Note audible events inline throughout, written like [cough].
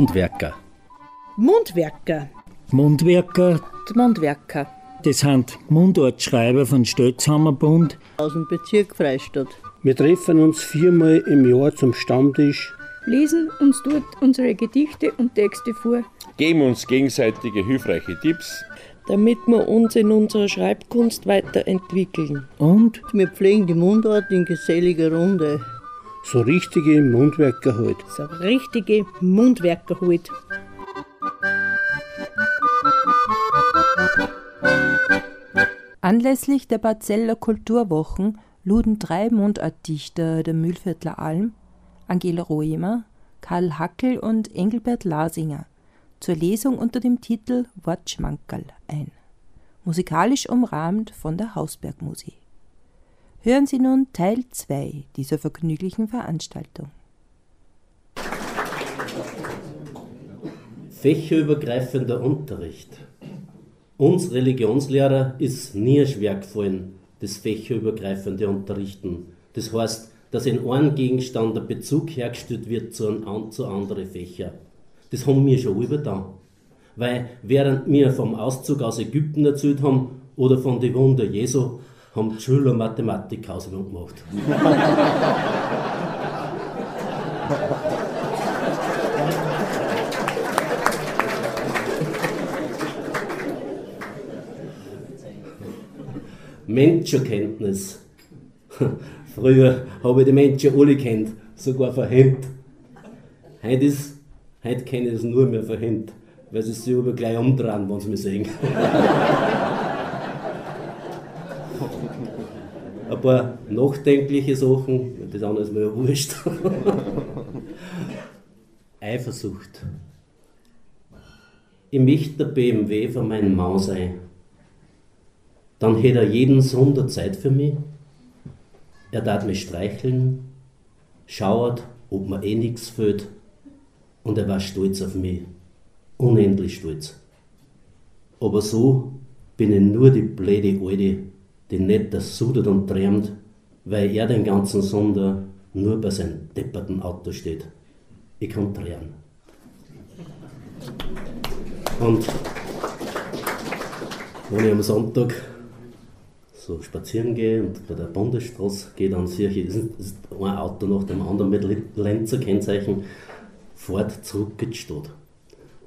Mundwerker. Mundwerker. Mundwerker, Die Mundwerker. das sind Mundartschreiber von Stötzhammerbund. Aus dem Bezirk Freistadt. Wir treffen uns viermal im Jahr zum Stammtisch. lesen uns dort unsere Gedichte und Texte vor. Geben uns gegenseitige hilfreiche Tipps. damit wir uns in unserer Schreibkunst weiterentwickeln. Und Wir pflegen die Mundart in geselliger Runde. So richtige Mundwerker halt. So richtige Mundwerker halt. Anlässlich der Barzeller Kulturwochen luden drei Mundartdichter der Mühlviertler Alm, Angela Roemer, Karl Hackel und Engelbert Lasinger, zur Lesung unter dem Titel Wortschmankerl ein, musikalisch umrahmt von der Hausbergmusik. Hören Sie nun Teil 2 dieser vergnüglichen Veranstaltung. Fächerübergreifender Unterricht. Uns Religionslehrer ist nie schwer gefallen, das fächerübergreifende Unterrichten. Das heißt, dass in einem Gegenstand der Bezug hergestellt wird zu, einem, zu anderen Fächern. Das haben wir schon übertan. Weil während wir vom Auszug aus Ägypten erzählt haben oder von den Wunder Jesu, haben die Schüler Mathematik Hausaufgaben gemacht. Menschenkenntnis. Früher habe ich die Menschen alle kennt, sogar verhemmt. Heute, heute kenne ich es nur mehr verhemmt, weil sie sich über gleich umdrehen, wenn sie mich sehen. [laughs] Ein paar nachdenkliche Sachen, das andere ist mir ja wurscht. [laughs] Eifersucht. Ich möchte der BMW von meinem Mann sein dann hätte er jeden Sonntag Zeit für mich. Er tat mich streicheln, schauert, ob mir eh nichts fehlt, und er war stolz auf mich, unendlich stolz. Aber so bin ich nur die blöde Alte, die nicht das sudert und träumt, weil er den ganzen Sonntag nur bei seinem depperten Auto steht. Ich kann tränen. Und wenn ich am Sonntag so spazieren gehe und bei der Bundesstraße gehe, dann sehe ich, ist ein Auto nach dem anderen mit Lenzer Kennzeichen fährt zurück in die Stadt.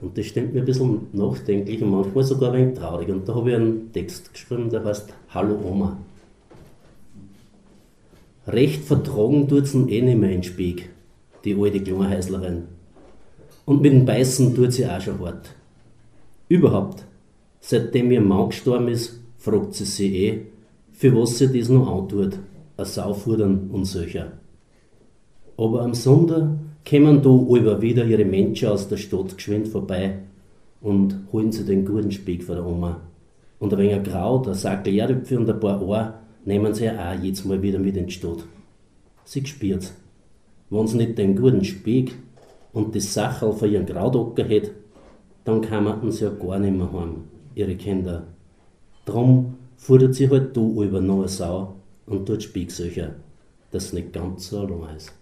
Und das stimmt mir ein bisschen nachdenklich und manchmal sogar ein wenig traurig. Und da habe ich einen Text geschrieben, der heißt Hallo Oma. Recht vertragen tut sie eh nicht mehr in Spieg, die alte Kleinhäuslerin. Und mit dem Beißen tut sie auch schon hart. Überhaupt, seitdem ihr Mann gestorben ist, fragt sie sich eh, für was sie das noch antut, ein Saufudern und solcher. Aber am Sonntag kommen da über wieder ihre Menschen aus der Stadt geschwind vorbei und holen sie den guten Speck von der Oma. Und ein wenig Kraut, ein Sackel Erdäpfel und ein paar Ohr nehmen sie auch jetzt mal wieder mit in die Stadt. Sie spürt's. Wenn sie nicht den guten Speck und das Sachel von ihren Krautocker hätte, dann kämen sie ja gar nicht mehr heim, ihre Kinder. Drum fordert sie halt da über noch eine Sau und tut Spiegsöcher, dass es nicht ganz so allein ist.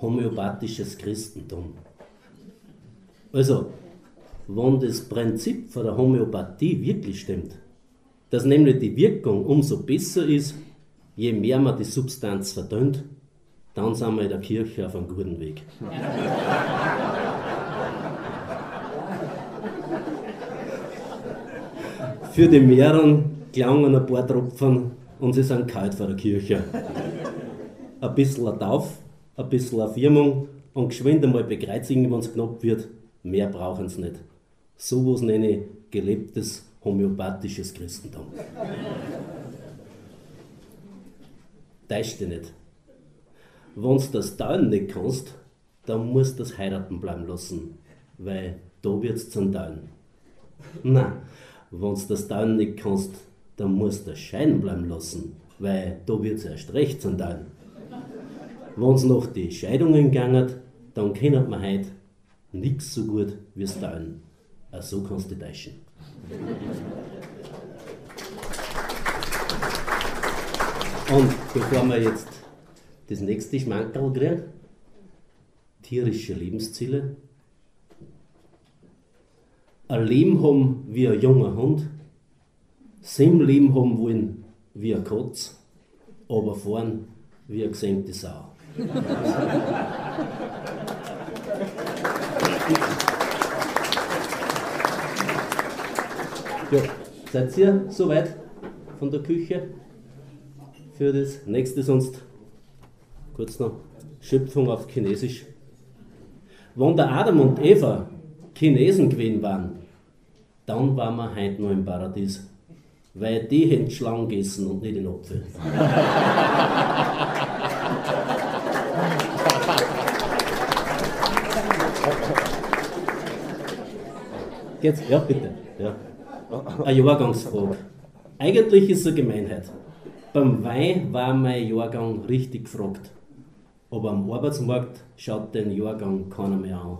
Homöopathisches Christentum. Also, wenn das Prinzip von der Homöopathie wirklich stimmt, dass nämlich die Wirkung umso besser ist, je mehr man die Substanz verdünnt, dann sind wir in der Kirche auf einem guten Weg. Für die Meeren klangen ein paar Tropfen und sie sind kalt vor der Kirche. Ein bisschen ein Tauf, ein bisschen eine Firmung und geschwind einmal bekreuzigen, wenn es knapp wird. Mehr brauchen sie nicht. So was nenne ich gelebtes homöopathisches Christentum. Täusch dich nicht. Wenn du das Teilen nicht kannst, dann musst du das heiraten bleiben lassen, weil da wird es zum Teilen. Nein, wenn du das Teilen nicht kannst, dann musst du das Scheiden bleiben lassen, weil da wird es erst recht zum Teilen. Wenn es noch die Scheidungen gegangen, dann kennt man heute nichts so gut wie das Teilen. Auch so kannst du täuschen. Und bevor wir jetzt das nächste Schmankerl kriegen, tierische Lebensziele. Ein Leben haben wie ein junger Hund, sieben Leben haben wollen wie ein Katz, aber fahren wie eine gesenkte Sau. ja, seid ihr soweit von der Küche für das nächste sonst? Kurz noch Schöpfung auf Chinesisch. Wenn der Adam und Eva Chinesen gewesen waren, dann waren wir heute noch im Paradies. Weil die hätten Schlangen gegessen und nicht den Apfel. Jetzt, ja, bitte. Ja. Eine Jahrgangsfrage. Eigentlich ist es eine Gemeinheit. Beim Wein war mein Jahrgang richtig gefragt. Aber am Arbeitsmarkt schaut den Jahrgang keiner mehr an.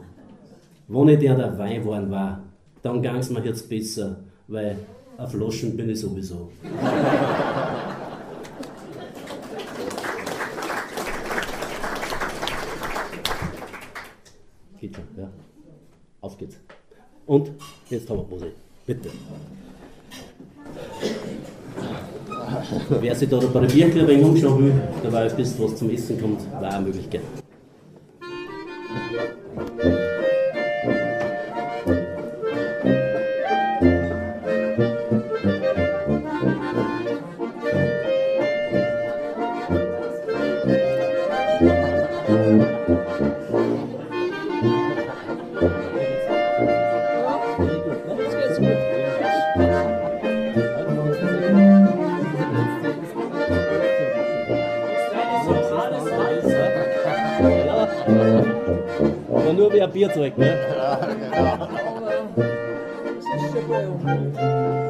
Wenn ich der der Wein waren war, dann ging es mir jetzt besser, weil auf Flaschen bin ich sowieso. [laughs] Geht schon, ja. Auf geht's. Und jetzt haben wir Musik. Bitte. Wer sich da bei der wenig umschauen will, da war ein bisschen was zum Essen kommt, war eine Möglichkeit. Bier zurück, ne? Ja, genau. Aber, das ist schon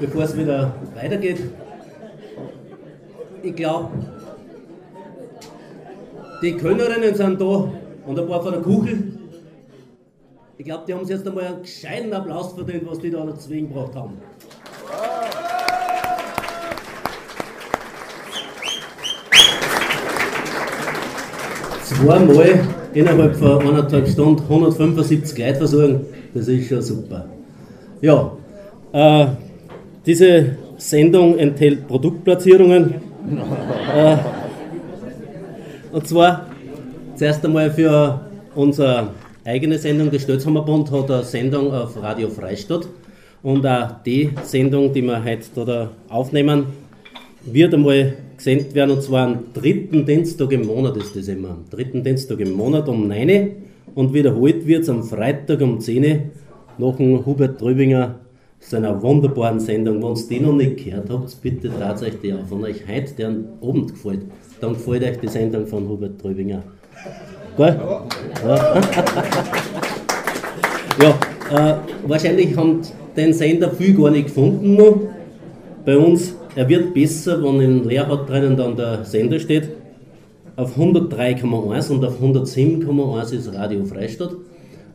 Bevor es wieder weitergeht, ich glaube, die Könnerinnen sind da und ein paar von der Kuchel. Ich glaube, die haben sich jetzt einmal einen gescheiten Applaus verdient, was die da dazu gebracht haben. Zweimal innerhalb von eineinhalb Stunden 175 Leute versuchen, das ist schon super. Ja, äh, diese Sendung enthält Produktplatzierungen. äh, und zwar zuerst einmal für unsere eigene Sendung, der Stötzhammerbund hat eine Sendung auf Radio Freistadt. Und auch die Sendung, die wir heute da aufnehmen, wird einmal gesendet werden, und zwar am dritten Dienstag im Monat ist das immer. Am dritten Dienstag im Monat um 9 Uhr und wiederholt wird es am Freitag um 10 Uhr nach dem Hubert Tröbinger seiner wunderbaren Sendung. Wenn ihr die noch nicht gehört habt, bitte traut euch die auf. Wenn euch heute der Abend gefällt, dann gefällt euch die Sendung von Hubert Tröbinger. Gell? Ja, [laughs] ja äh, wahrscheinlich haben den Sender viel gar nicht gefunden noch. Bei uns, er wird besser, wenn in Leerhaut drinnen dann der Sender steht. Auf 103,1 und auf 107,1 ist Radio Freistadt.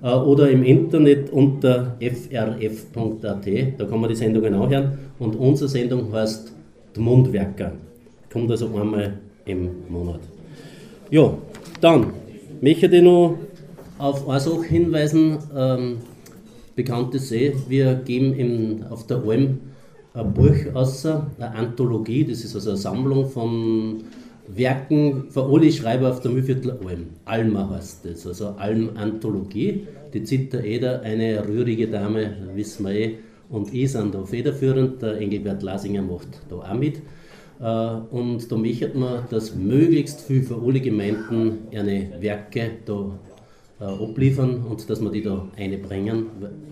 Äh, oder im Internet unter frf.at, da kann man die Sendungen auch hören. Und unsere Sendung heißt Mundwerker. Kommt also einmal im Monat. Ja, dann möchte ich noch auf eine Sache hinweisen. Ähm, bekannte See, wir geben im, auf der Alm ein Buch aus, eine Anthologie, das ist also eine Sammlung von Werken von alle Schreiber auf der Mühlviertler Alm. Alma heißt das, also Alm-Anthologie. Die Zitter Eder, eine rührige Dame, wissen wir eh, und ich sind da federführend. Der Engelbert Lasinger macht da auch mit. Äh, und da möchte man, dass möglichst viel für alle Gemeinden eine Werke da äh, abliefern und dass wir die da einbringen.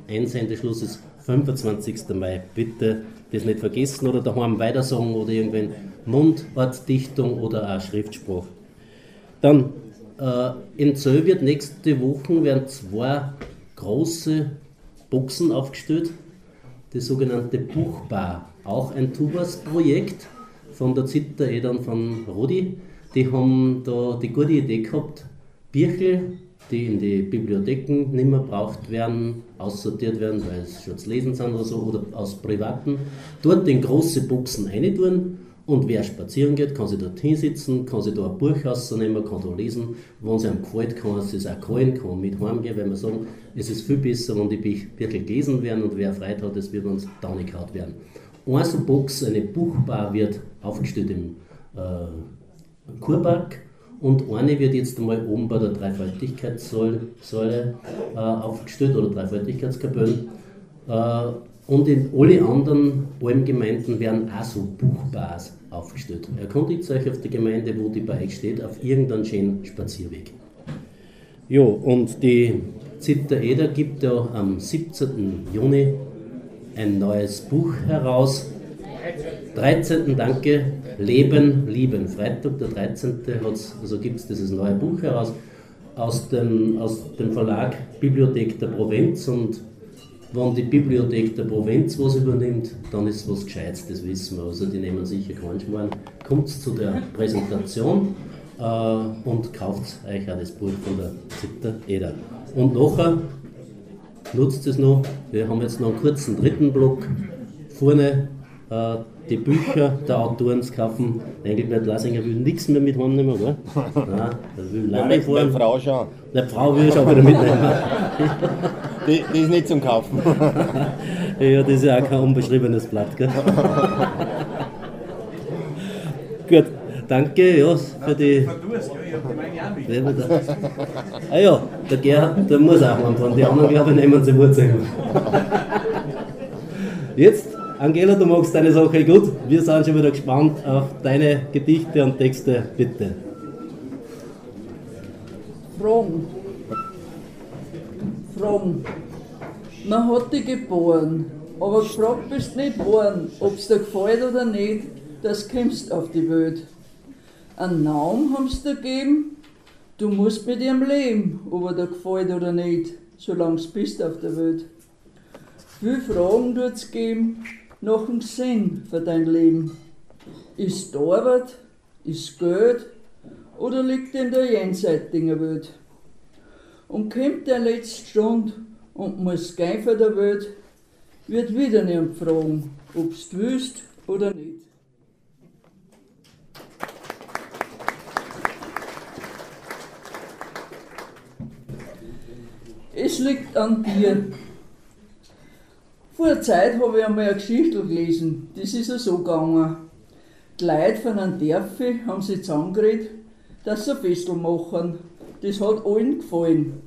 Einsendeschluss ist 25. Mai. Bitte das nicht vergessen oder daheim weitersagen oder irgendwann Mundartdichtung oder auch Schriftspruch. Dann äh, in Zöll wird nächste Woche werden zwei große Boxen aufgestellt, die sogenannte Buchbar, auch ein Tubas-Projekt von der Zitter Edan von Rodi. Die haben da die gute Idee gehabt, Birchel die in die Bibliotheken nicht mehr braucht werden, aussortiert werden, weil es schon zu lesen sind oder so, oder aus privaten, dort in große Boxen reintun und wer spazieren geht, kann sich dort hinsitzen, kann sich da ein Buch rausnehmen, kann da lesen. Wenn es einem gefällt, kann es sich auch kaufen, kann mit heimgehen, weil wir sagen, es ist viel besser, wenn die Bücher gelesen werden und wer Freude hat, es wird uns da nicht gehauen werden. Eine Box, eine Buchbar wird aufgestellt im äh, Kurpark und eine wird jetzt einmal oben bei der Dreifaltigkeitssäule äh, aufgestellt oder Dreifaltigkeitskapellen. Äh, und in alle anderen Almgemeinden werden auch so Buchbars aufgestellt. Erkundigt euch auf die Gemeinde, wo die bei euch steht, auf irgendeinen schönen Spazierweg. Ja, und die Zitter Eder gibt ja am 17. Juni ein neues Buch heraus. 13. Danke, Leben, Lieben. Freitag, der 13. also gibt es dieses neue Buch heraus aus dem, aus dem Verlag Bibliothek der Provinz und wenn die Bibliothek der Provinz was übernimmt, dann ist was Gescheites, das wissen wir. Also die nehmen sicher keinen Schmarrn. Kommt zu der Präsentation äh, und kauft euch auch das Buch von der Zitter Eder. Und nachher nutzt es noch, wir haben jetzt noch einen kurzen dritten Block vorne äh, die Bücher der Autoren zu kaufen. Engelbert Lasinger will nichts mehr mit heimnehmen, gell? [laughs] Nein, er will Lade fahren. Die Frau schon. Die Frau will ich auch wieder mitnehmen. Die, die ist nicht zum Kaufen. [laughs] ja, das ist ja auch kein unbeschriebenes Blatt, gell? [laughs] Gut, danke ja, für die. Wer wird da? Ah ja, der Gerhard, der muss auch anfangen. Die anderen, glaube ich, nehmen sie Wurzeln. Jetzt Angela, du magst deine Sache gut. Wir sind schon wieder gespannt auf deine Gedichte und Texte. Bitte. Fromm. Fromm. Man hat dich geboren, aber gefragt bist nicht worden, ob's dir gefällt oder nicht, das kommst auf die Welt. Einen Namen haben's dir gegeben, du musst mit ihrem leben, ob er dir gefällt oder nicht, solange du bist auf der Welt. Viele Fragen tut's geben, nach dem Sinn für dein Leben. Ist Arbeit, ist Geld oder liegt in der jenseitigen Welt? Und kommt der letzte Stunde und muss gehen von der Welt, wird wieder niemand fragen, ob's du willst oder nicht. Es liegt an dir. Vor einer Zeit habe ich einmal eine Geschichte gelesen, das ist ja so gegangen. Die Leute von einem Dörfe haben sich zusammengeredet, dass sie ein Festel machen. Das hat allen gefallen.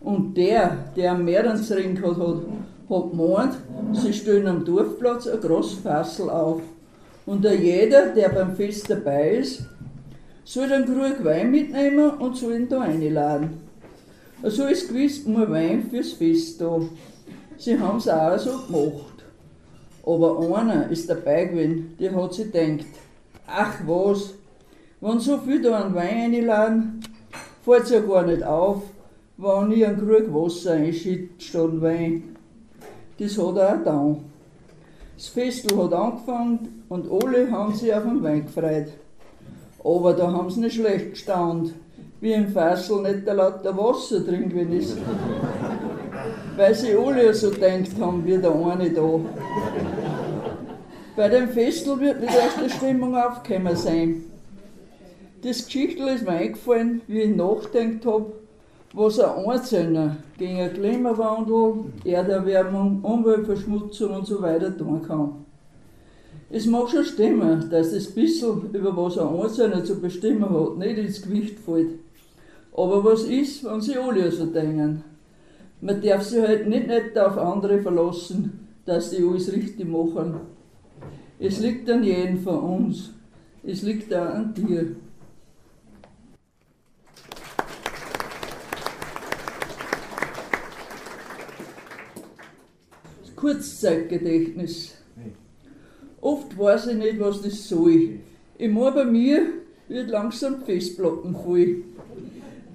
Und der, der am Meerensring gehabt hat, hat gemeint, sie stellen am Dorfplatz ein großes Fassel auf. Und jeder, der beim Fest dabei ist, soll einen Krug Wein mitnehmen und soll ihn da einladen. So ist gewiss nur Wein fürs Fest da. Sie haben es auch so gemacht. Aber einer ist dabei gewesen, der hat sich gedacht, ach was, wenn so viel da an Wein einladen, fällt es ja gar nicht auf, wenn ich einen Krug Wasser einschütte statt Wein. Das hat er auch getan. Das Festel hat angefangen und alle haben sich auf den Wein gefreut. Aber da haben sie nicht schlecht gestaunt, wie im Fassel nicht lauter Wasser drin gewesen ist. Weil sie alle so gedacht haben, wie der eine da. Bei dem Festel wird nicht erst die Stimmung aufgekommen sein. Das Geschichtel ist mir eingefallen, wie ich nachgedacht habe, was ein Einzelner gegen Klimawandel, Erderwärmung, Umweltverschmutzung und so weiter tun kann. Es mag schon stimmen, dass das bisschen, über was ein Einzelner zu bestimmen hat, nicht ins Gewicht fällt. Aber was ist, wenn sie alle so denken? Man darf sich halt nicht, nicht auf andere verlassen, dass die alles richtig machen. Es liegt an jedem von uns. Es liegt auch an dir. Das Kurzzeitgedächtnis. Oft weiß ich nicht, was das soll. Meine, bei mir wird langsam Festplatten voll.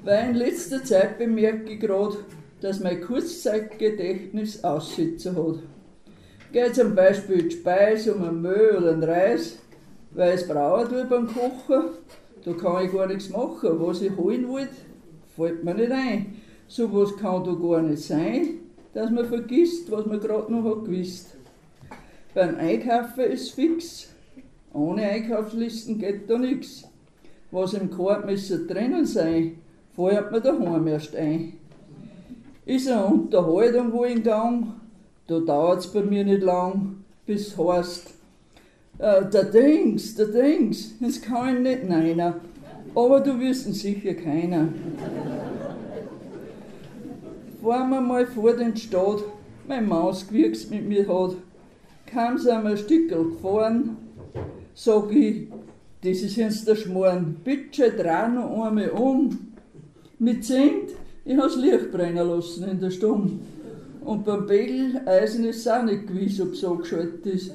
Weil in letzter Zeit bemerke ich gerade, dass mein Kurzzeitgedächtnis Aussetzer hat. Geht zum Beispiel die Speise um ein Mehl oder einen Reis, weil es braucht tue beim Kochen, da kann ich gar nichts machen. Was ich holen wollte, fällt mir nicht ein. So was kann da gar nicht sein, dass man vergisst, was man gerade noch hat gewusst. Beim Einkaufen ist fix. Ohne Einkaufslisten geht da nichts. Was im Korb müsste drinnen sein, fällt mir daheim erst ein. Ist eine Unterhaltung wo in Gang, da dauert es bei mir nicht lang, bis heißt, äh, der Dings, der Dings, das kann nicht neiner, aber du wirst ihn sicher keiner. Fahren wir mal vor den Stadt, mein Maus gewirkt mit mir hat, kam sie einmal ein Stückel gefahren, sag ich, das ist jetzt der Schmoren, bitte dreh noch einmal um. Mit Zent, ich hab's Licht brennen lassen in der Stunde. Und beim Begeleisen ist es auch nicht gewiss, ob es angeschaltet ist.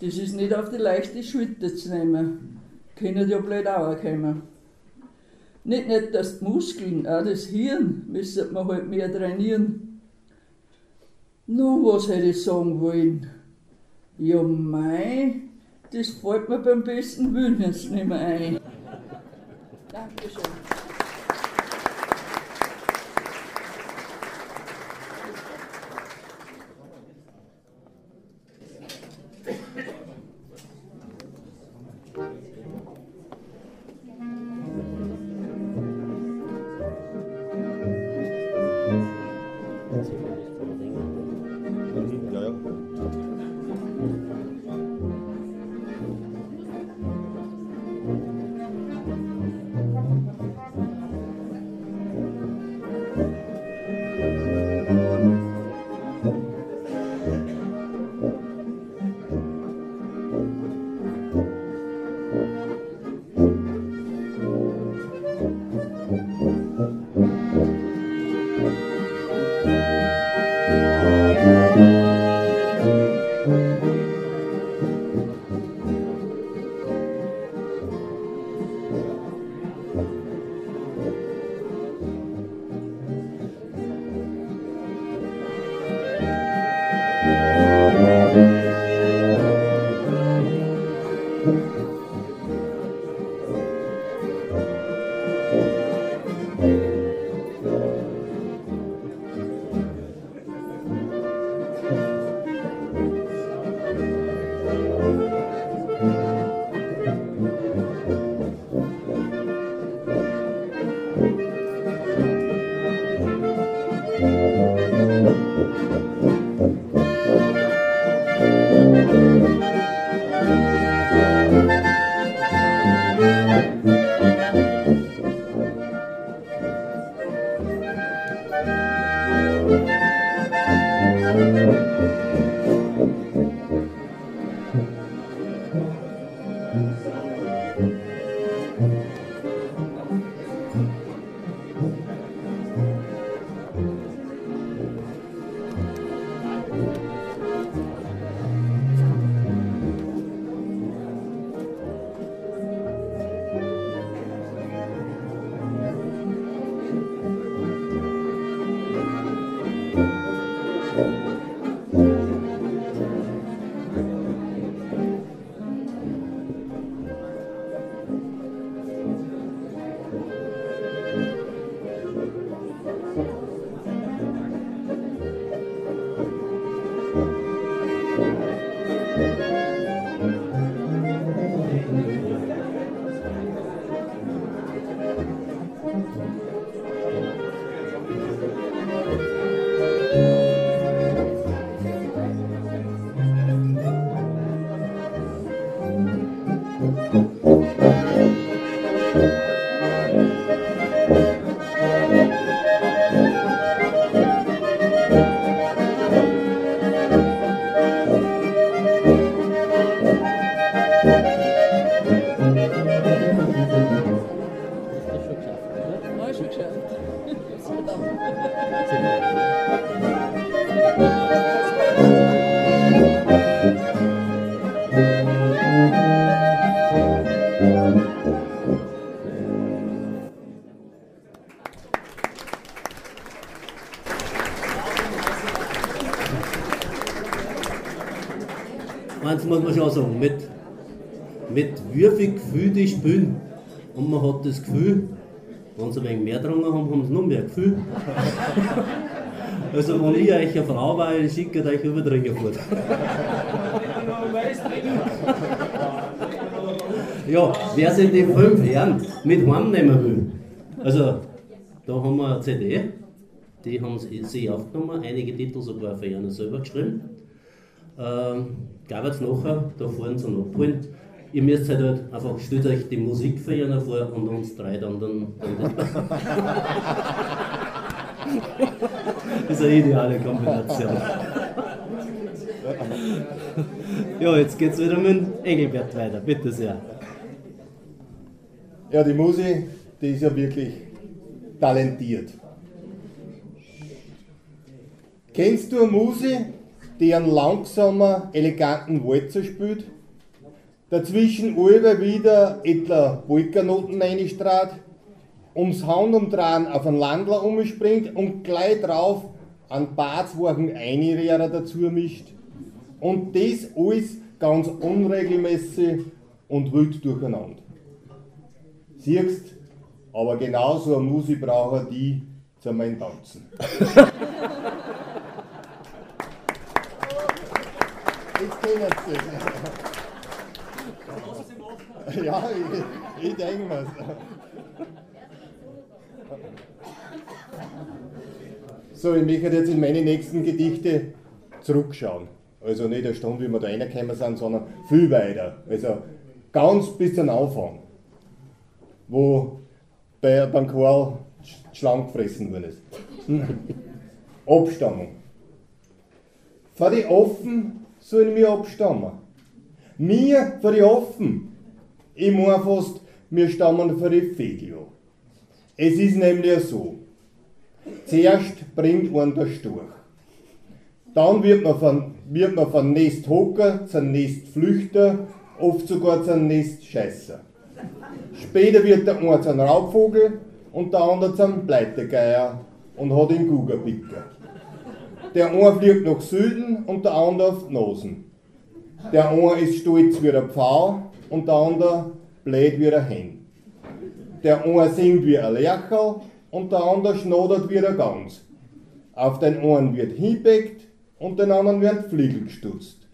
Das ist nicht auf die leichte Schulter zu nehmen. Können ja blöd auch kommen. Nicht, nicht, dass die Muskeln, auch das Hirn, müsste man halt mehr trainieren. Nun, was hätte ich sagen wollen? Ja, mei, das fällt mir beim besten Willen jetzt nicht mehr ein. Dankeschön. Und man hat das Gefühl, wenn sie ein wenig mehr getrunken haben, haben sie noch mehr Gefühl. Also wenn ich euch eine Frau war, ich schicke euch überdringen fort. Ja, wer sich die fünf Herren mit heimnehmen will, also da haben wir eine CD, die haben sie aufgenommen, einige Titel sogar für ihnen selber geschrieben. Ähm, gab es nachher, da fahren sie noch abholen. Ihr müsst halt, halt einfach, stellt euch die Musik für ihnen vor und uns drei dann. dann, dann [laughs] das ist eine ideale Kombination. ja, jetzt geht's wieder mit Engelbert weiter, bitte sehr. Ja, die Musi, die ist ja wirklich talentiert. Kennst du eine Musi, die einen langsamen, eleganten Walzer spielt? Dazwischen alle wieder etwa Polkanoten reinstrahlt, ums Handumdrehen auf einen Landler umspringt und gleich drauf einen Barzwachen Einrehrer dazu mischt. Und das alles ganz unregelmäßig und wild durcheinander. Siehst, aber genauso eine Musik brauchen die zu meinem Tanzen. [laughs] Jetzt kennen sie. [laughs] Ja, ich, ich denke mir's. So, ich möchte jetzt in meine nächsten Gedichte zurückschauen. Also nicht eine Stunde, wie wir da reingekommen sind, sondern viel weiter. Also ganz bis zum Anfang, wo bei, beim Karl schlank gefressen worden ist. [laughs] Abstammung. Vor die Offen sollen wir abstammen. Wir vor die Offen. Ich meine fast, wir stammen von an. Es ist nämlich so. Zuerst bringt man der Storch. Dann wird man von, wird man von Nest hocken zum Nest flüchten, oft sogar zum Nest scheißen. Später wird der eine zum Raubvogel und der andere zum Pleitegeier und hat den Gugerpicker. Der eine fliegt nach Süden und der andere auf die Nasen. Der eine ist stolz wie der Pfau und der andere blöd wie der Hen. Der eine singt wie ein Lercherl und der andere schnodert wie der Gans. Auf den einen wird hinbeckt und den anderen werden Fliegel gestutzt.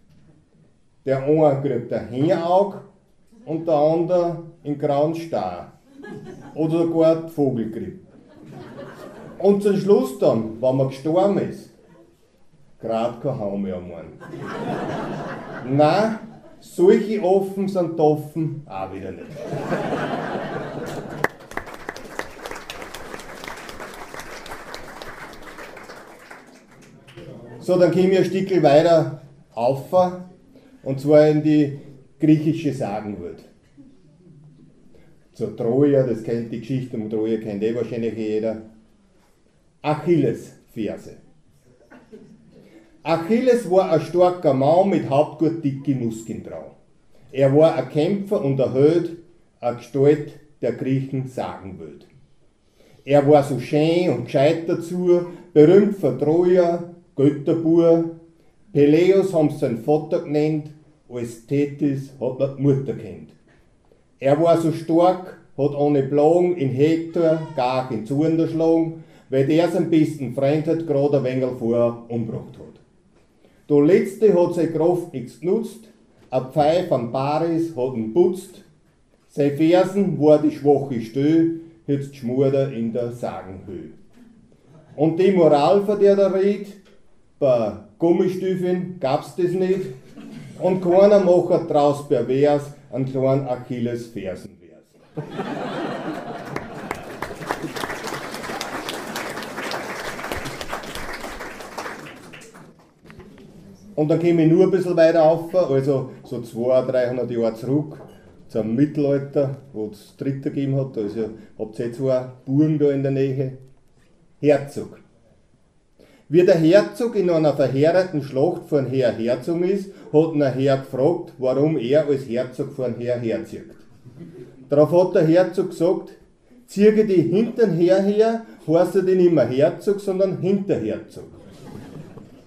Der eine kriegt ein Hähnaug und der andere einen grauen Star. Oder sogar die Vogelgrippe. Und zum Schluss dann, wenn man gestorben ist, gerade kein Haum mehr am Mann. Nein, solche offen sind offen auch wieder nicht. So, dann gehen wir ein Stückchen weiter auf und zwar in die griechische Sagenwelt. Zur Troja, das kennt die Geschichte um Troja, kennt eh wahrscheinlich jeder. Achilles-Verse. Achilles war ein starker Mann mit Hauptgut dicke Muskeln drauf. Er war ein Kämpfer und ein Held, eine Gestalt der Griechen Sagenwelt. Er war so schön und gescheit dazu, berühmt für Troja, Götterbur. Peleus haben sie seinen Vater genannt, als Tethys hat er die Mutter kennt. Er war so stark, hat ohne Plagen in Hektor gar in Zorn erschlagen, weil der seinen besten Freund hat gerade ein wenig vorher umgebracht hat. Der letzte hat seine Kraft nichts genutzt, ein Pfeil von Paris hat ihn putzt, sein Fersen war die schwache Stö, jetzt schmurder in der Sagenhöhe. Und die Moral, von der da redet, bei Gummistiefeln gab's das nicht. Und keiner macht draus pervers einen kleinen Achilles Und dann komme ich nur ein bisschen weiter auf, also so 200, 300 Jahre zurück zum Mittelalter, wo es Dritter gegeben hat. Also habt ihr zwei Burgen da in der Nähe. Herzog. Wie der Herzog in einer verheerenden Schlacht von Herr Herzog ist, hat ein Herr gefragt, warum er als Herzog von Herr herzieht. Darauf hat der Herzog gesagt, ziehe die hintern her her, heißt er nicht mehr Herzog, sondern Hinterherzog.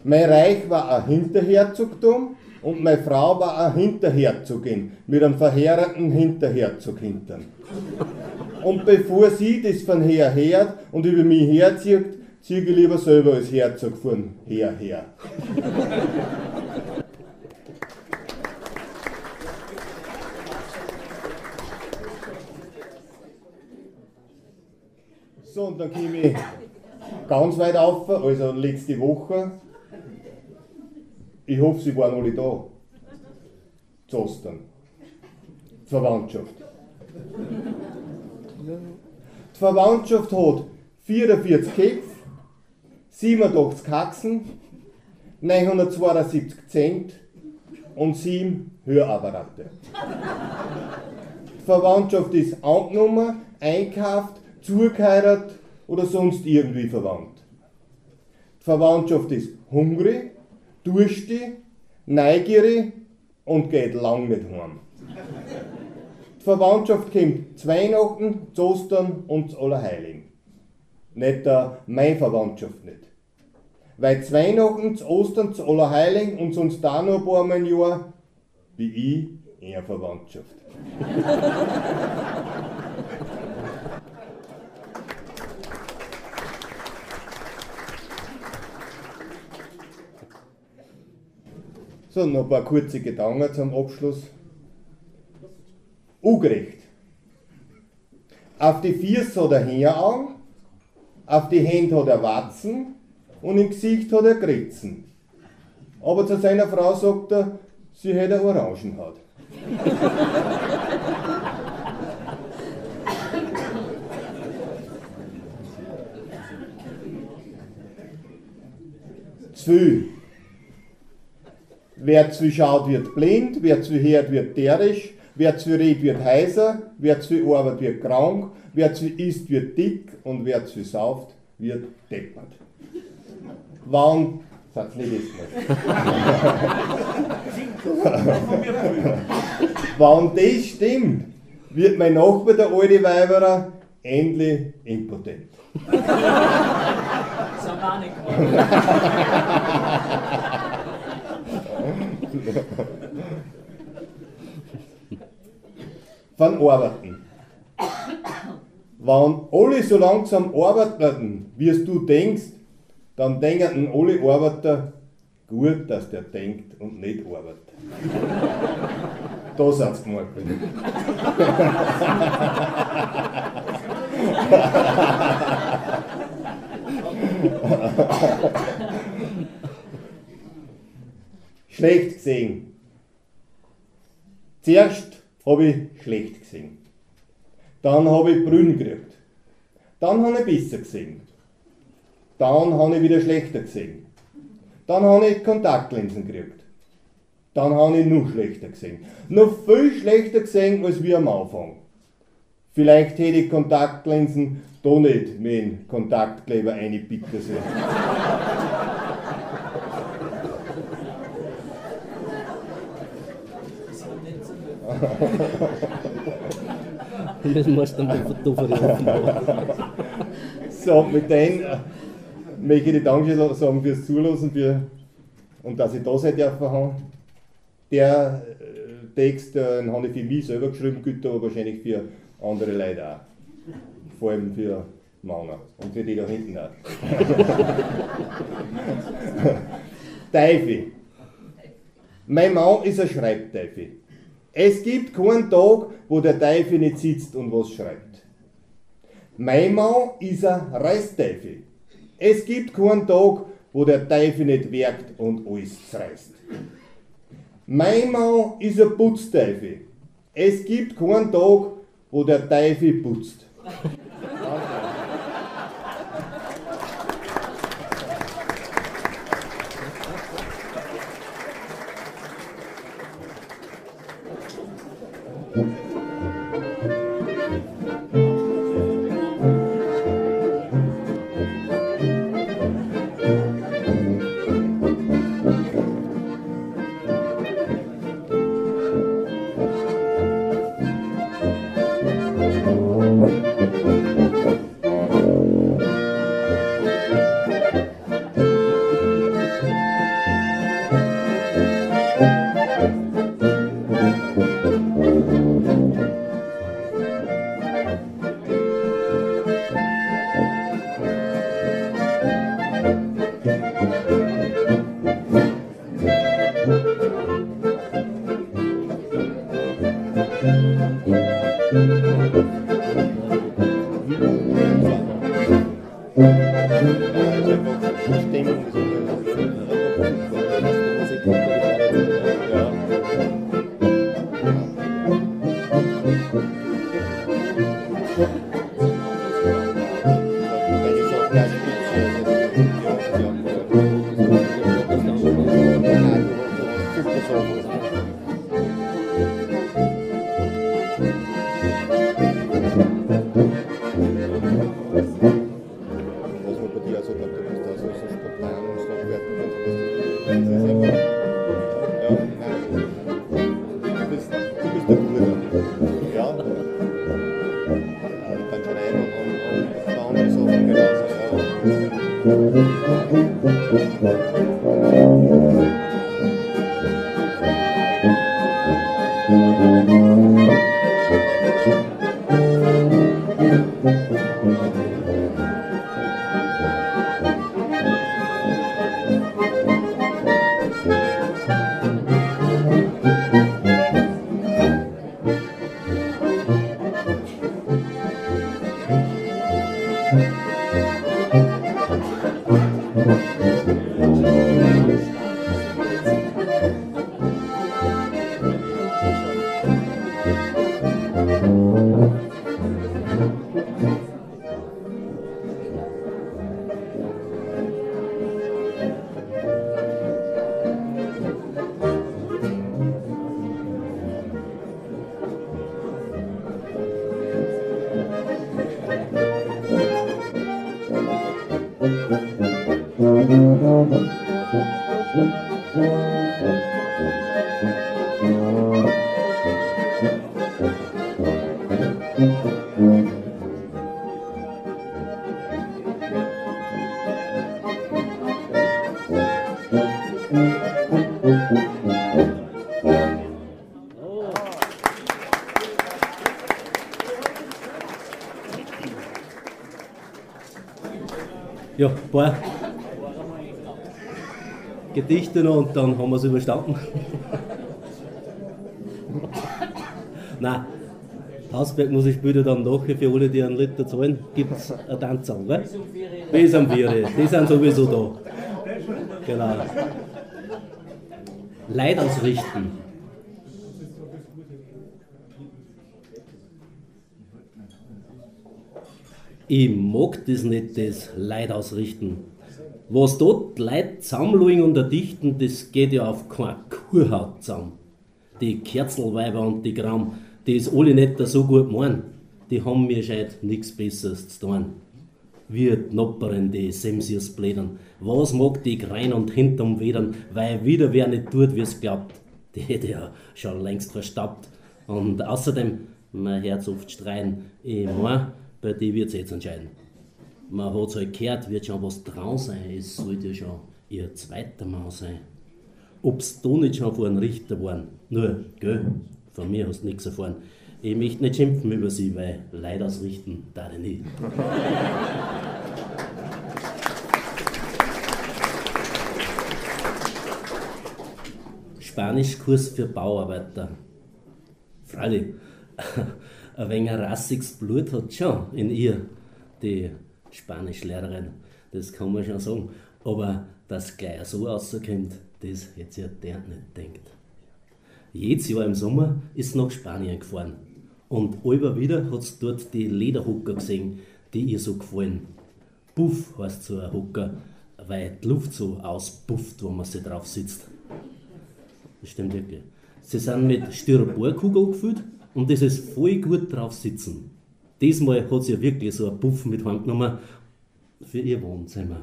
Mein Reich war ein Hinterherzogtum und meine Frau war eine Hinterherzogin mit einem verheerenden Hinterherzog hintern. Und bevor sie das von her her und über mich herzieht, ziehe ich lieber selber als Herzog von her her. So, und dann komme ich ganz weit auf, also letzte Woche. Ich hoffe, Sie waren alle da. Zu Ostern. Die Verwandtschaft. Die Verwandtschaft hat 44 Köpfe, 87 Haxen, 972 Cent und 7 Hörapparate. Die Verwandtschaft ist angenommen, einkauft, zugeheiratet oder sonst irgendwie verwandt. Die Verwandtschaft ist hungrig, durstig, neugierig und geht lang nicht heim. Die Verwandtschaft kommt zu Weihnachten, zu Ostern und zu Allerheiligen. Nicht da meine Verwandtschaft nicht. Weil zu Weihnachten, zu Ostern, zu Allerheiligen und sonst da noch ein paar Mal im Jahr, wie ich, eher Verwandtschaft. So, noch ein paar kurze Gedanken zum Abschluss. Ungerecht. Auf die Füße hat er Hängeaugen, auf die Hände hat er Watzen und im Gesicht hat er Kritzen. Aber zu seiner Frau sagt er, sie hätte Orangenhaut. [laughs] zu. Wer zu schaut, wird blind, wer zu hört, wird derisch, wer zu redet, wird heiser, wer zu arbeitet, wird krank, wer zu isst, wird dick und wer zu sauft, wird deppert. Wann, sag's nicht das Wann das stimmt, wird mein Nachbar, der alte Weiberer, endlich impotent. [laughs] Von Arbeiten. Wenn alle so langsam arbeiten, wie es du denkst, dann denken alle Arbeiter, gut, dass der denkt und nicht arbeitet. [laughs] da sind sie gemeint. Schlecht gesehen. Zuerst habe ich schlecht gesehen. Dann habe ich Brünn gekriegt. Dann habe ich besser gesehen. Dann habe ich wieder schlechter gesehen. Dann habe ich Kontaktlinsen gekriegt. Dann habe ich noch schlechter gesehen. Noch viel schlechter gesehen als wir am Anfang. Vielleicht hätte ich Kontaktlinsen da nicht mit Kontaktkleber einbieten sollen. Das musst du mal fotografieren. So, mit denen äh, möchte ich dir Danke sagen fürs Zuhören für, und dass ich da sein darf. Der äh, Text, äh, den habe ich für mich selber geschrieben, gilt aber wahrscheinlich für andere Leute auch. Vor allem für Männer und für die da hinten auch. [laughs] Teufel. Mein Mann ist ein Schreibteufel. Es gibt keinen Tag, wo der Teufel nicht sitzt und was schreibt. Mein Mann ist ein Reißteufel. Es gibt keinen Tag, wo der Teufel nicht werkt und alles zerreißt. Mein Mann ist ein Putzteufel. Es gibt keinen Tag, wo der Teufel putzt. Gedichte noch und dann haben wir es überstanden. Nein, Hausberg muss ich bitte dann doch für alle, die einen Liter zahlen, gibt es eine Tanzsong, gell? Bis um vier. Die sind sowieso da. Genau. Leid ausrichten. Ich mag das nicht, das Leid ausrichten. Was dort Leid zusammenlegen und erdichten, das geht ja auf keine Kuhhaut zusammen. Die Kerzelweiber und die Gramm, die ist alle nicht so gut meinen, die haben mir scheint nichts Besseres zu tun. Wir Knopperin, die Semsius blädern, was mag die grein und hinterm Wedern, weil wieder wer nicht tut, wie's glaubt, die hätte ja schon längst verstaubt. Und außerdem, mein Herz oft streiten, ich mein, bei dir wird's jetzt entscheiden. Man hat's halt gehört, wird schon was dran sein, es sollte schon ihr zweiter Mann sein. Ob's da nicht schon vor einem Richter waren, nur, gell, von mir hast du nichts erfahren. Ich möchte nicht schimpfen über sie, weil Leid ausrichten darf ich nicht. [laughs] Spanischkurs für Bauarbeiter. Freilich, [laughs] ein wenig rassiges Blut hat schon in ihr, die Spanischlehrerin. Das kann man schon sagen. Aber dass gleich so rauskommt, das hätte sich der nicht gedacht. Jedes Jahr im Sommer ist sie nach Spanien gefahren. Und immer wieder hat sie dort die Lederhocker gesehen, die ihr so gefallen. Puff heißt so ein Hocker, weil die Luft so auspufft, wo man sie drauf sitzt. Das stimmt wirklich. Sie sind mit Styroporkugel gefüllt und das ist voll gut drauf sitzen. Diesmal hat sie ja wirklich so einen Puff mit heimgenommen für ihr Wohnzimmer.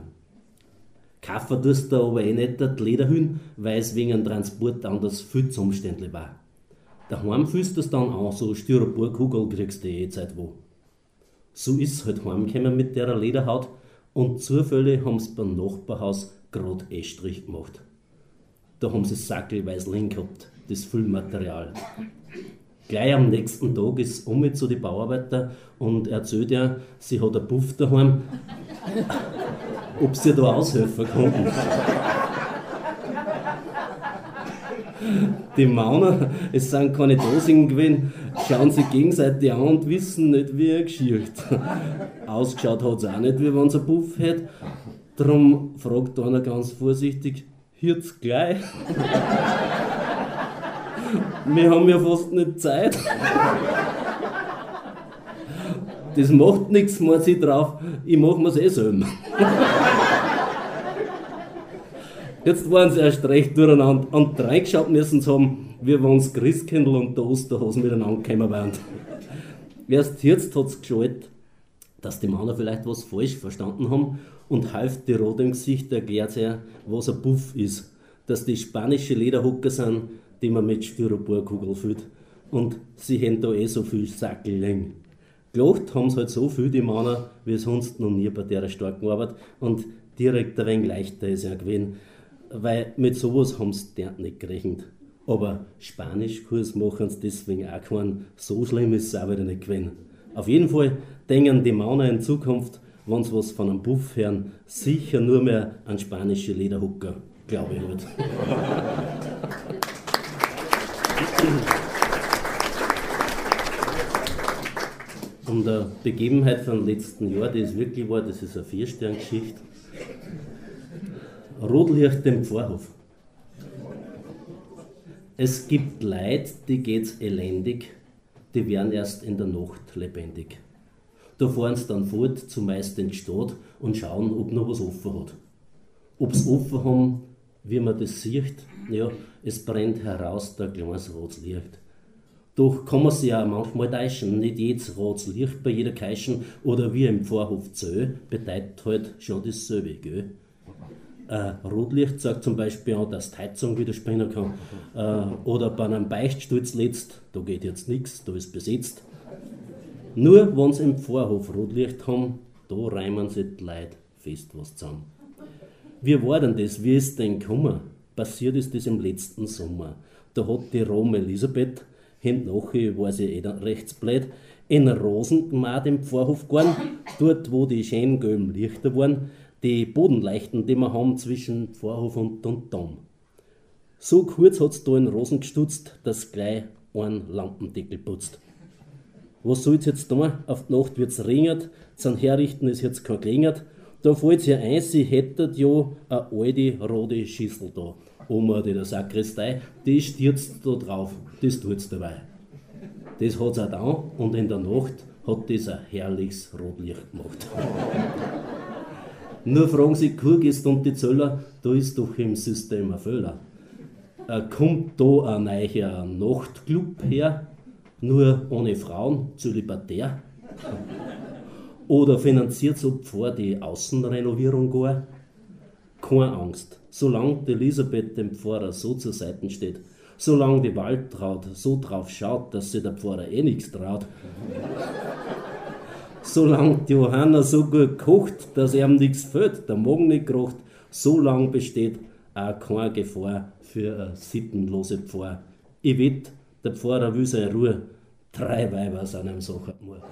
Kaufen tust du aber eh nicht die Lederhühn, weil es wegen dem Transport anders viel zu umständlich war. Daheim fühlst du es dann an, so Styroporkugel kriegst du eh Zeit wo. So ist es halt heimgekommen mit der Lederhaut und zufällig haben sie beim Nachbarhaus gerade Estrich gemacht. Da haben sie sackelweise Link gehabt, das Füllmaterial. Gleich am nächsten Tag ist Omi zu den Bauarbeiter und erzählt ja, sie hat einen Puff daheim, ob sie da aushelfen konnten. Die Mauner, es sind keine Dosingen gewesen, schauen sich gegenseitig an und wissen nicht, wie er geschirrt. Ausgeschaut hat es auch nicht, wie wenn es einen Puff hätte. Darum fragt einer ganz vorsichtig, hört's gleich? Wir haben ja fast nicht Zeit. Das macht nichts, meint sie drauf, ich mach mir's eh selber. Jetzt waren sie erst recht durcheinander und reingeschaut müssen sie haben, wie wenn das Christkindl und der Osterhasen miteinander gekommen wären. Erst jetzt hat es geschaltet, dass die Männer vielleicht was falsch verstanden haben und half die Rot im Gesicht erklärt er, was ein Puff ist. Dass die spanische Lederhocker sind, die man mit Styroporkugel füllt. Und sie haben da eh so viel Sackelling. Gelacht haben sie halt so viel, die Männer, wie sonst noch nie bei der starken Arbeit. Und direkt ein wenig leichter ist er gewesen weil mit sowas haben sie dort nicht gerechnet. Aber Spanischkurs machen sie deswegen auch keinen. So schlimm ist es auch wieder nicht gewesen. Auf jeden Fall denken die Männer in Zukunft, wenn sie was von einem Buff hören, sicher nur mehr an spanische Lederhocker, glaube ich halt. [laughs] Und eine Begebenheit vom letzten Jahr, die ist wirklich war, das ist eine Viersterngeschichte. Rotlicht im Pfarrhof. Es gibt Leid, die geht's elendig, die werden erst in der Nacht lebendig. Da fahren sie dann fort, zumeist in die Stadt und schauen, ob noch was offen hat. Ob's offen haben, wie man das sieht, ja, es brennt heraus der kleines rotes Licht. Doch kann man sich ja manchmal täuschen, nicht jedes rotes Licht bei jeder Keischen oder wie im Pfarrhof Zöll bedeutet halt schon dasselbe, gell? Äh, Rotlicht sagt zum Beispiel an, dass die Heizung wieder springen kann. Äh, oder bei einem Beichtstuhl letzt, da geht jetzt nichts, da ist besetzt. Nur wenn sie im Vorhof Rotlicht haben, da reimen sie die Leute fest was zusammen. Wie war denn das? Wie ist denn gekommen? Passiert ist das im letzten Sommer. Da hat die Rom Elisabeth, hint nachher war sie eh rechts blöd, in Rosengemad im Vorhof gegangen, dort wo die schönen gelben Lichter waren, die Bodenleichten, die wir haben zwischen Vorhof und, Dom. So kurz hat es da in Rosen gestutzt, dass gleich ein Lampendeckel putzt. Was soll's jetzt tun? Auf die Nacht wird's regnet, zum Herrichten ist jetzt kein gelängert. Da fällt ihr ein, sie hättet ja eine alte rote Schüssel da. Oma, die der Sakristei, die stürzt da drauf. Das tut's dabei. Das hat's auch da und in der Nacht hat das ein herrliches Rotlicht gemacht. Nur fragen Sie Kurgist und die Zöller, da ist doch im System ein Fehler. Äh, kommt da ein neuer Nachtclub her, nur ohne Frauen, zölibatär? Oder finanziert so Pfarr die Außenrenovierung gar? Keine Angst, solange die Elisabeth dem Pfarrer so zur Seite steht, solange die Waldtraut so drauf schaut, dass sie der Pfarrer eh nichts traut, [laughs] solange die Johanna so gut kocht, dass ihm nichts fehlt, der Magen nicht krocht, so lang besteht auch keine Gefahr für eine sittenlose Pfarr. Ich wett, der Pfarrer will seine Ruhe, drei Weiber sind ihm Sache nur.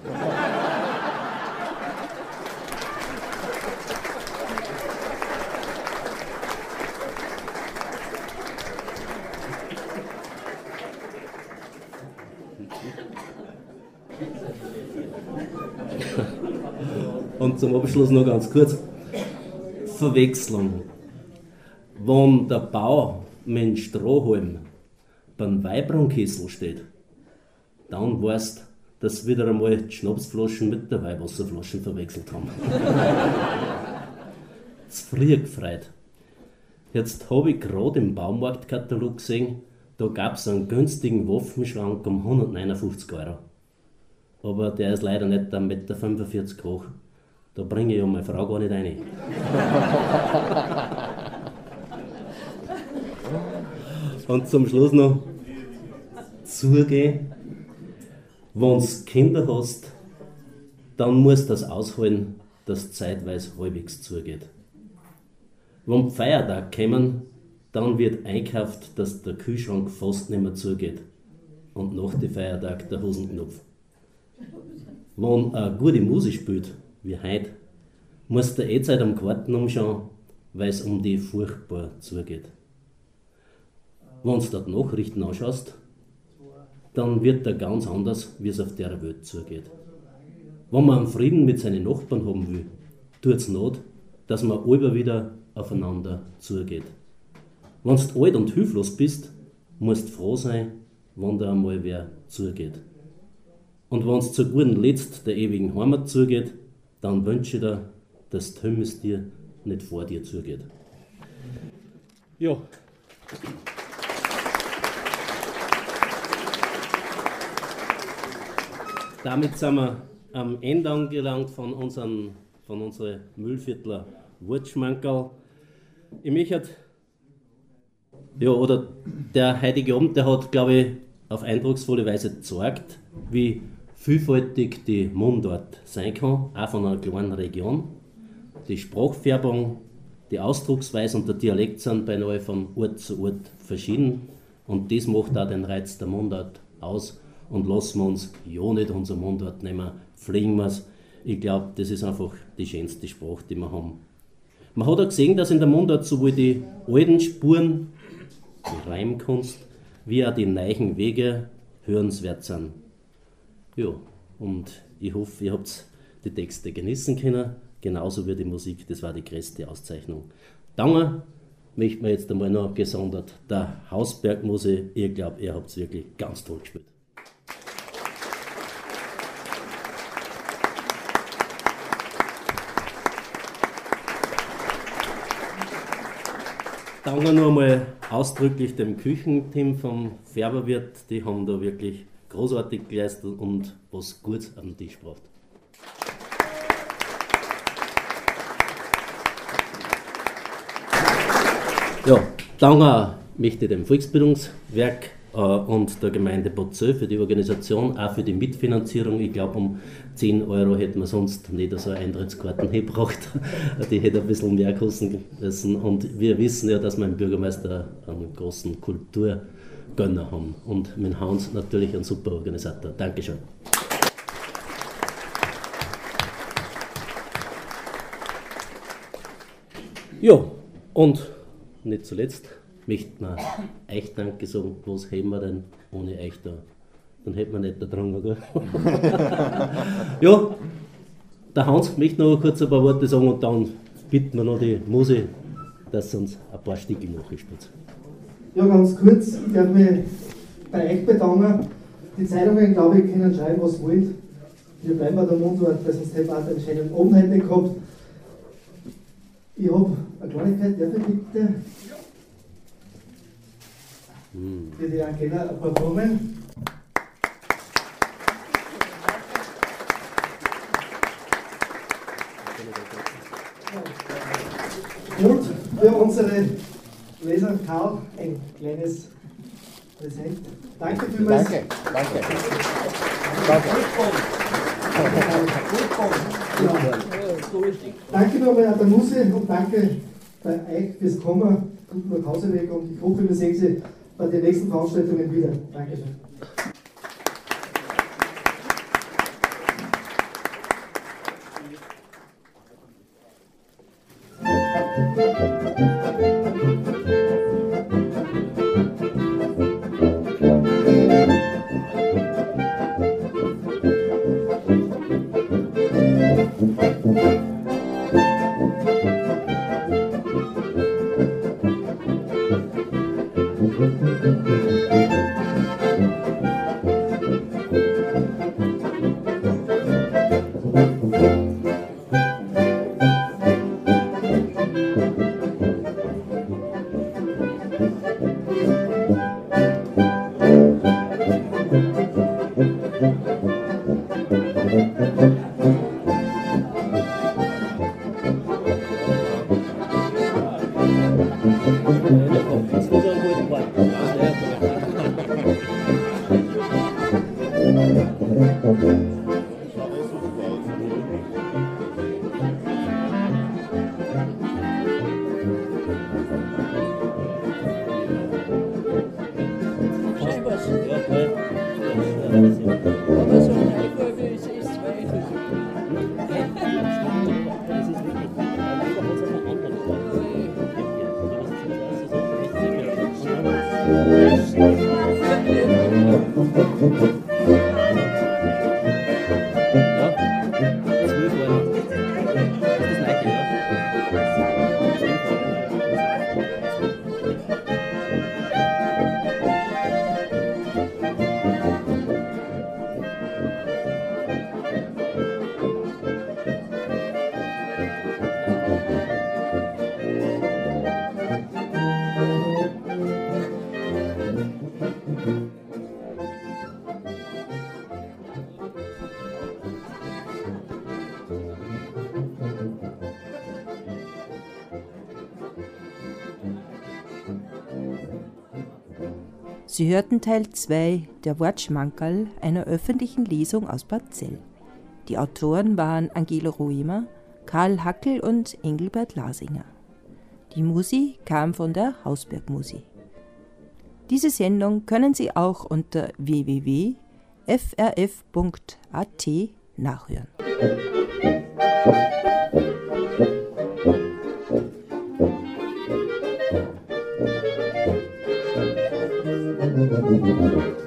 Und zum Abschluss noch ganz kurz. Verwechslung. Wenn der Bau mit dem Strohhalm beim Weibrunkessel steht, dann weißt dass wieder einmal die Schnapsflaschen mit der Weihwasserflaschen verwechselt haben. [laughs] Zu früh gefreut. Jetzt habe ich gerade im Baumarktkatalog gesehen, da gab es einen günstigen Waffenschrank um 159 Euro. Aber der ist leider nicht 1,45 Meter hoch. Da bringe ich ja meine Frau gar nicht rein. Und zum Schluss noch zugehen. Wenn du Kinder hast, dann musst du das aushalten, dass zeitweise halbwegs zugeht. Wenn die Feiertage kommen, dann wird einkauft, dass der Kühlschrank fast nicht mehr zugeht. Und nach dem Feiertag der Hosenknopf. Wenn eine gute Musik spielt, wie heute, musst du eh Zeit am Garten umschauen, weil es um die furchtbar zugeht. Wenn du dort Nachrichten anschaust, dann wird er ganz anders, wie es auf der Welt zugeht. Wenn man einen Frieden mit seinen Nachbarn haben will, tut es not, dass man immer wieder aufeinander zugeht. Wenn du alt und hilflos bist, musst du froh sein, wenn da einmal wer zugeht. Und wenn es zur guten Letzt der ewigen Heimat zugeht, dann wünsche ich dir, dass Tömmes dir nicht vor dir zugeht. Ja. Damit sind wir am Ende angelangt von, unseren, von unserer Müllviertler Wortschmankerl. Ich möchte, ja, oder der heutige Abend, der hat, glaube ich, auf eindrucksvolle Weise gezeigt, wie vielfältig die Mundart sein kann, auch von einer kleinen Region. Die Sprachfärbung, die Ausdrucksweise und der Dialekt sind beinahe von Ort zu Ort verschieden. Und das macht auch den Reiz der Mundart aus und lassen wir uns ja nicht unser Mundart nehmen, fliegen wir es. Ich glaube, das ist einfach die schönste Sprache, die wir haben. Man hat auch gesehen, dass in der Mundart sowohl die alten Spuren, die Reimkunst, wie auch die neuen Wege hörenswert sind. Ja, und ich hoffe, ihr habt die Texte genießen können, genauso wie die Musik, das war die größte Auszeichnung. Danke möchte man jetzt einmal noch gesondert der Hausbergmuse. Ich glaube, ihr habt es wirklich ganz toll gespielt. Danke noch einmal ausdrücklich dem Küchenteam vom Färberwirt. Die haben da wirklich großartig geleistet und was Gutes am Tisch gebracht. Ja, danke möchte dem Volksbildungswerk äh, und der Gemeinde Bozö für die Organisation, auch für die Mitfinanzierung. Ich glaube, um 10 Euro hätten wir sonst nicht so Eintrittskarten [laughs] gebraucht. Die hätte ein bisschen mehr kosten müssen. Und wir wissen ja, dass im Bürgermeister einen großen Kulturgönner haben. Und mit Hans natürlich ein super Organisator. Dankeschön. Ja, und nicht zuletzt möchte man euch Danke sagen. Was hätten wir denn ohne euch da? Dann hätten wir nicht da dran, gell? [laughs] ja, der Hans möchte noch kurz ein paar Worte sagen und dann bitten wir noch die Muse, dass sie uns ein paar Stücke nachspielt. Ja, ganz kurz, ich darf mich bei euch bedanken. Die Zeitungen, glaube ich, können schreiben, was wollt. wir bleiben bei der Mundart, weil sonst hätten wir einen schönen Abend heute gehabt. Ich habe eine Kleinigkeit, darf ich bitte? Für die Angela ein paar Blumen. Und für unsere Leser Karl ein kleines Präsent. Danke vielmals. Danke, danke. Danke nochmal an der Muse und danke bei euch fürs Kommen. Guten Nachhauseweg und ich hoffe, wir sehen Sie bei den nächsten Veranstaltungen wieder. Dankeschön. Mm-hmm. Sie hörten Teil 2 der Wortschmankerl einer öffentlichen Lesung aus Bad Zell. Die Autoren waren Angela Roemer, Karl Hackel und Engelbert Lasinger. Die Musi kam von der Hausberg Musi. Diese Sendung können Sie auch unter www.frf.at nachhören. Gracias.